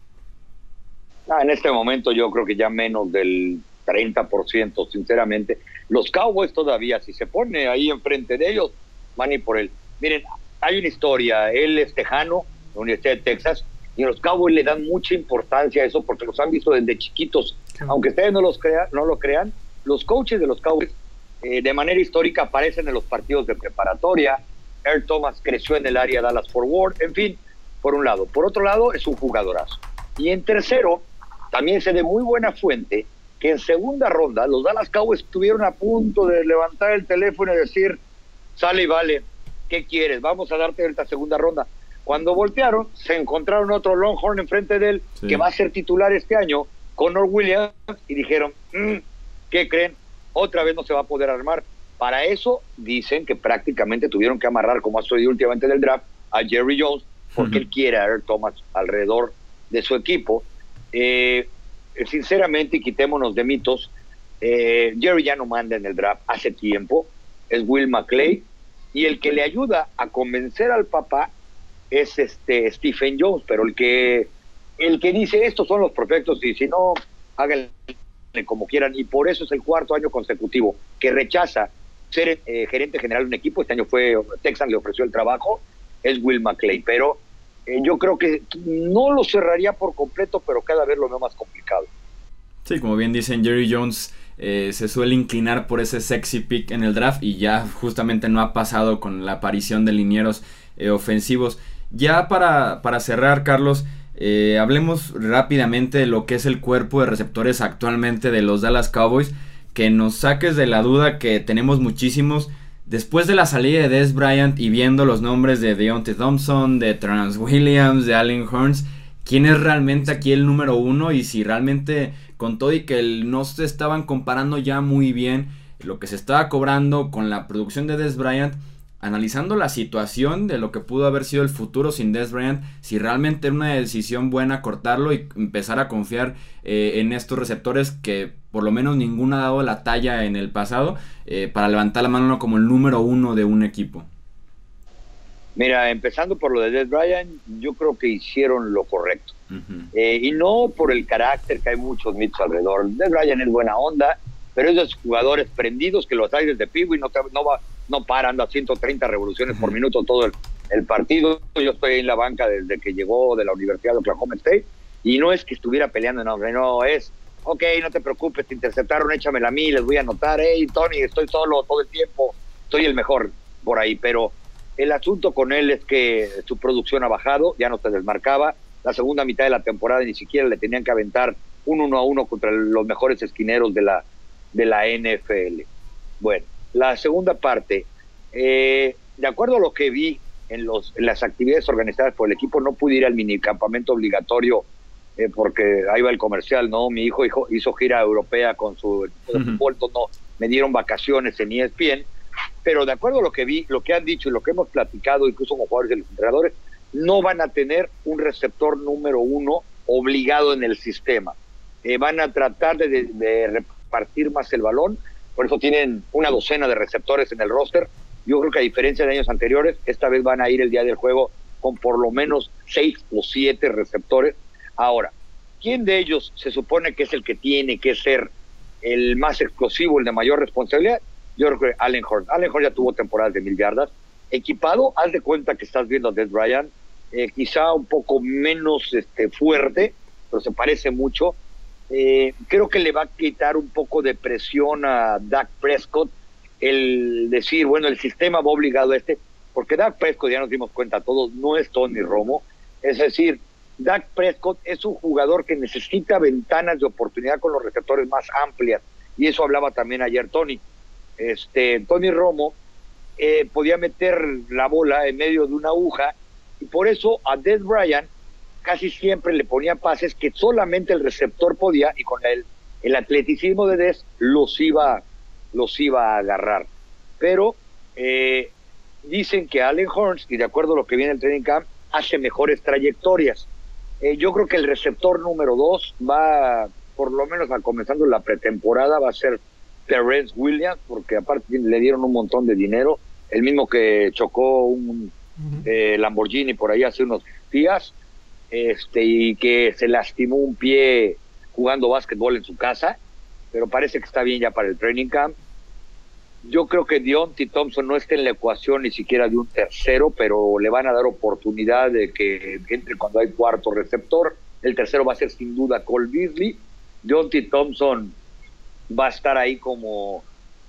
Speaker 3: Ah, en este momento yo creo que ya menos del 30%, sinceramente. Los Cowboys todavía, si se pone ahí enfrente de ellos, van por él. Miren, hay una historia, él es tejano, la Universidad de Texas, y los Cowboys le dan mucha importancia a eso porque los han visto desde chiquitos. Aunque ustedes no, los crean, no lo crean, los coaches de los Cowboys eh, de manera histórica aparecen en los partidos de preparatoria, Earl Thomas creció en el área Dallas Forward, en fin, por un lado. Por otro lado, es un jugadorazo. Y en tercero, también se de muy buena fuente que en segunda ronda los Dallas Cowboys estuvieron a punto de levantar el teléfono y decir, sale y vale, ¿qué quieres? Vamos a darte esta segunda ronda. Cuando voltearon, se encontraron otro Longhorn enfrente de él, que va a ser titular este año, Connor Williams, y dijeron, mm, ¿qué creen? Otra vez no se va a poder armar. Para eso dicen que prácticamente tuvieron que amarrar, como ha sucedido últimamente del draft, a Jerry Jones, porque él quiere a Earl Thomas alrededor de su equipo. Eh, sinceramente, y quitémonos de mitos, eh, Jerry ya no manda en el draft hace tiempo, es Will McClay, y el que le ayuda a convencer al papá es este Stephen Jones, pero el que el que dice estos son los perfectos y si no, háganle como quieran, y por eso es el cuarto año consecutivo que rechaza ser eh, gerente general de un equipo. Este año fue Texan le ofreció el trabajo, es Will McClay, pero eh, yo creo que no lo cerraría por completo, pero cada vez lo veo más complicado.
Speaker 1: Sí, como bien dicen, Jerry Jones eh, se suele inclinar por ese sexy pick en el draft y ya justamente no ha pasado con la aparición de linieros ofensivos. Ya para, para cerrar, Carlos, hablemos rápidamente de lo que es el cuerpo de receptores actualmente de los Dallas Cowboys que nos saques de la duda que tenemos muchísimos. Después de la salida de Des Bryant y viendo los nombres de Deontay Thompson, de Trans Williams, de Allen Horns, ¿quién es realmente aquí el número uno? Y si realmente, con todo y que no se estaban comparando ya muy bien lo que se estaba cobrando con la producción de Des Bryant, analizando la situación de lo que pudo haber sido el futuro sin Des Bryant, si realmente era una decisión buena cortarlo y empezar a confiar eh, en estos receptores que por lo menos ninguno ha dado la talla en el pasado eh, para levantar la mano como el número uno de un equipo.
Speaker 3: Mira, empezando por lo de Des Bryant, yo creo que hicieron lo correcto. Eh, y no por el carácter, que hay muchos mitos alrededor. Des Bryant es buena onda, pero esos jugadores prendidos que los hay desde Piwi no, no, va, no paran a 130 revoluciones por minuto todo el, partido. Yo estoy en la banca desde que llegó de la Universidad de Oklahoma State y no es que estuviera peleando, no, no es, ok, no te preocupes, te interceptaron, échamela a mí, les voy a anotar, hey Tony, estoy solo todo el tiempo, soy el mejor por ahí, pero el asunto con él es que su producción ha bajado, ya no se desmarcaba, la segunda mitad de la temporada ni siquiera le tenían que aventar un uno a uno contra los mejores esquineros de la, de la NFL. Bueno, la segunda parte, eh, de acuerdo a lo que vi en, los, en las actividades organizadas por el equipo, no pude ir al minicampamento obligatorio eh, porque ahí va el comercial, ¿no? Mi hijo, hijo hizo gira europea con su equipo de fútbol, no, me dieron vacaciones en ESPN, pero de acuerdo a lo que vi, lo que han dicho y lo que hemos platicado, incluso con jugadores y los entrenadores, no van a tener un receptor número uno obligado en el sistema. Eh, van a tratar de, repartir más el balón, por eso tienen una docena de receptores en el roster. Yo creo que a diferencia de años anteriores, esta vez van a ir el día del juego con por lo menos seis o siete receptores. Ahora, ¿quién de ellos se supone que es el que tiene que ser el más explosivo, el de mayor responsabilidad? Yo creo que Allen Horn. Allen Horn ya tuvo temporadas de mil yardas. Equipado, haz de cuenta que estás viendo a Dead Ryan, eh, quizá un poco menos este, fuerte, pero se parece mucho. Eh, creo que le va a quitar un poco de presión a Dak Prescott el decir, bueno, el sistema va obligado a este, porque Dak Prescott, ya nos dimos cuenta todos, no es Tony Romo. Es decir, Dak Prescott es un jugador que necesita ventanas de oportunidad con los receptores más amplias. Y eso hablaba también ayer Tony. Este, Tony Romo eh, podía meter la bola en medio de una aguja y por eso a Des Bryant casi siempre le ponía pases que solamente el receptor podía y con el, el atleticismo de Des los iba, los iba a agarrar. Pero eh, dicen que Allen Horns, y de acuerdo a lo que viene el training camp, hace mejores trayectorias. Eh, yo creo que el receptor número dos va, por lo menos a comenzando la pretemporada, va a ser Terrence Williams, porque aparte le dieron un montón de dinero, el mismo que chocó un eh, Lamborghini por ahí hace unos días, este, y que se lastimó un pie jugando básquetbol en su casa, pero parece que está bien ya para el training camp. Yo creo que Deontay Thompson no está en la ecuación ni siquiera de un tercero, pero le van a dar oportunidad de que entre cuando hay cuarto receptor. El tercero va a ser sin duda Cole Beasley. Deontay Thompson va a estar ahí como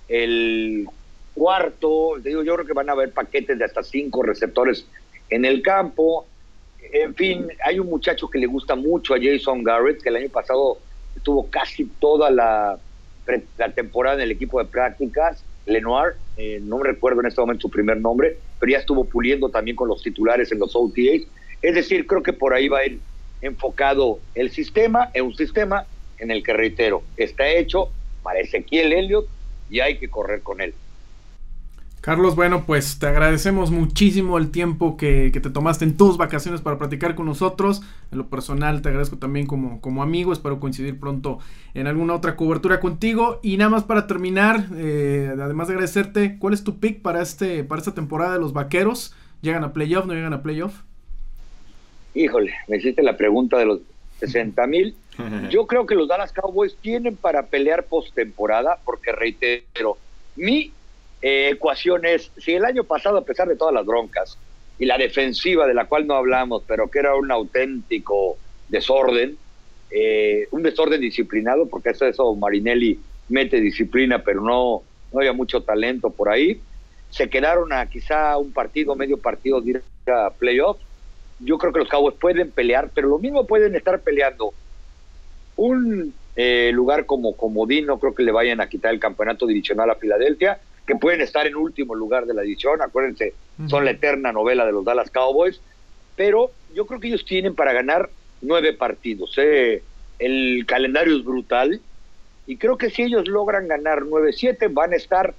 Speaker 3: el cuarto. Yo creo que van a haber paquetes de hasta cinco receptores en el campo. En fin, hay un muchacho que le gusta mucho a Jason Garrett, que el año pasado estuvo casi toda la, la temporada en el equipo de prácticas. Lenoir, eh, no me recuerdo en este momento su primer nombre, pero ya estuvo puliendo también con los titulares en los OTAs. Es decir, creo que por ahí va a ir enfocado el sistema, en un sistema en el que, reitero, está hecho para Ezequiel Elliott y hay que correr con él.
Speaker 2: Carlos, bueno, pues te agradecemos muchísimo el tiempo que, te tomaste en tus vacaciones para platicar con nosotros. En lo personal, te agradezco también como, como amigo. Espero coincidir pronto en alguna otra cobertura contigo. Y nada más para terminar, eh, además de agradecerte, ¿cuál es tu pick para, este, para esta temporada de los vaqueros? ¿Llegan a playoff? ¿No llegan a playoff?
Speaker 3: Híjole, me hiciste la pregunta de los 60 mil. Yo creo que los Dallas Cowboys tienen para pelear postemporada, porque reitero, mi eh, ecuación es, si el año pasado, a pesar de todas las broncas, y la defensiva de la cual no hablamos, pero que era un auténtico desorden, eh, un desorden disciplinado, porque eso, eso Marinelli mete disciplina, pero no, no había mucho talento por ahí. Se quedaron a quizá un partido, medio partido ir a playoff. Yo creo que los Cowboys pueden pelear, pero lo mismo pueden estar peleando un eh, lugar como comodín, no creo que le vayan a quitar el campeonato divisional a Filadelfia, que pueden estar en último lugar de la edición, acuérdense, son la eterna novela de los Dallas Cowboys, pero yo creo que ellos tienen para ganar nueve partidos. ¿eh? El calendario es brutal. Y creo que si ellos logran ganar nueve, siete, van a estar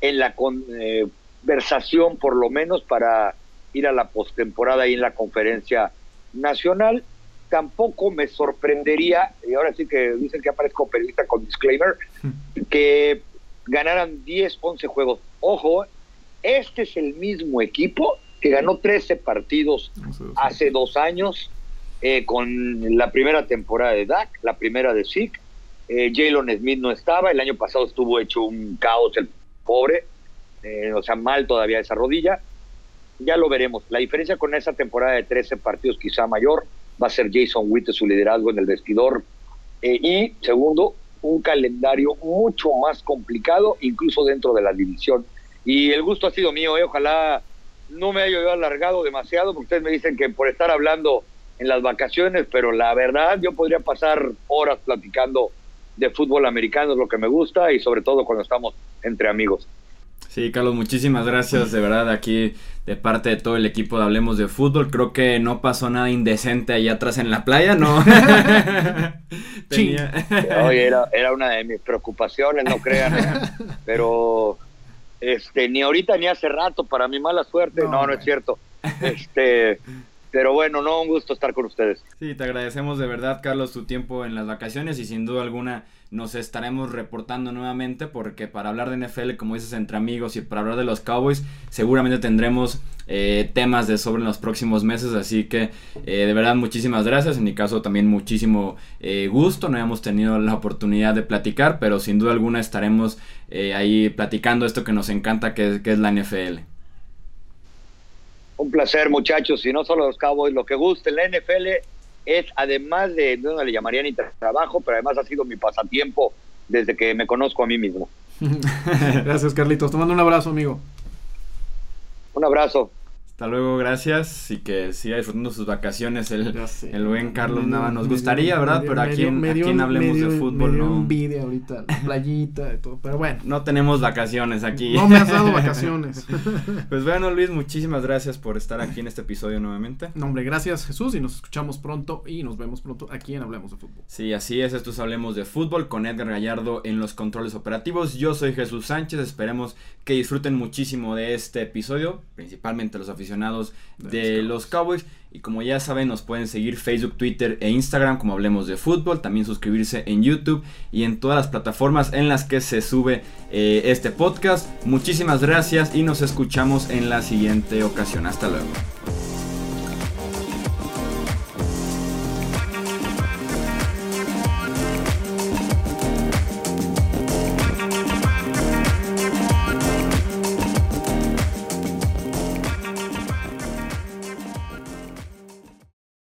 Speaker 3: en la conversación por lo menos para ir a la postemporada y en la conferencia nacional. Tampoco me sorprendería, y ahora sí que dicen que aparezco periodista con disclaimer, que ganaran 10, 11 juegos. Ojo, este es el mismo equipo que ganó 13 partidos hace dos años eh, con la primera temporada de Dak, la primera de Zeke. Eh, Jalen Smith no estaba, el año pasado estuvo hecho un caos el pobre, eh, o sea, mal todavía esa rodilla. Ya lo veremos. La diferencia con esa temporada de 13 partidos quizá mayor va a ser Jason Witt su liderazgo en el vestidor. Eh, y segundo, un calendario mucho más complicado, incluso dentro de la división. Y el gusto ha sido mío, eh, ojalá no me haya alargado demasiado, porque ustedes me dicen que por estar hablando en las vacaciones, pero la verdad yo podría pasar horas platicando de fútbol americano, es lo que me gusta, y sobre todo cuando estamos entre amigos.
Speaker 1: Sí, Carlos, muchísimas gracias de verdad aquí de parte de todo el equipo de Hablemos de Fútbol. Creo que no pasó nada indecente allá atrás en la playa, ¿no?
Speaker 3: Oye, era, era, una de mis preocupaciones, no crean. ¿eh? Pero este, ni ahorita ni hace rato, para mi mala suerte, no, no, es cierto. Este, pero bueno, no, un gusto estar con ustedes.
Speaker 1: Sí, te agradecemos de verdad, Carlos, tu tiempo en las vacaciones y sin duda alguna nos estaremos reportando nuevamente porque para hablar de NFL, como dices, entre amigos y para hablar de los Cowboys, seguramente tendremos eh, temas de sobre en los próximos meses, así que eh, de verdad muchísimas gracias, en mi caso también muchísimo eh, gusto, no hemos tenido la oportunidad de platicar, pero sin duda alguna estaremos ahí platicando esto que nos encanta, que, que es la NFL.
Speaker 3: Un placer, muchachos, y no solo los Cowboys, lo que guste, la NFL es, además de, no le llamaría ni trabajo, pero además ha sido mi pasatiempo desde que me conozco a mí mismo.
Speaker 2: Gracias, Carlitos. Te mando un abrazo, amigo.
Speaker 3: Un abrazo.
Speaker 1: Hasta luego, gracias y que siga disfrutando sus vacaciones el, el buen Carlos Nava. Nos gustaría, ¿verdad? pero aquí, en, Hablemos de Fútbol
Speaker 2: me no. envidia ahorita, playita y todo, pero bueno.
Speaker 1: No tenemos vacaciones aquí.
Speaker 2: No me has dado vacaciones.
Speaker 1: pues bueno, Luis, muchísimas gracias por estar aquí en este episodio nuevamente.
Speaker 2: No, hombre, gracias Jesús y nos escuchamos pronto y nos vemos pronto aquí en Hablemos de Fútbol.
Speaker 1: Sí, así es, esto es Hablemos de Fútbol con Edgar Gallardo en los controles operativos. Yo soy Jesús Sánchez, esperemos que disfruten muchísimo de este episodio, principalmente los aficionados de, los Cowboys. Y como ya saben, nos pueden seguir Facebook, Twitter e Instagram como hablemos de fútbol. También suscribirse en YouTube y en todas las plataformas en las que se sube eh, este podcast. Muchísimas gracias y nos escuchamos en la siguiente ocasión. Hasta luego.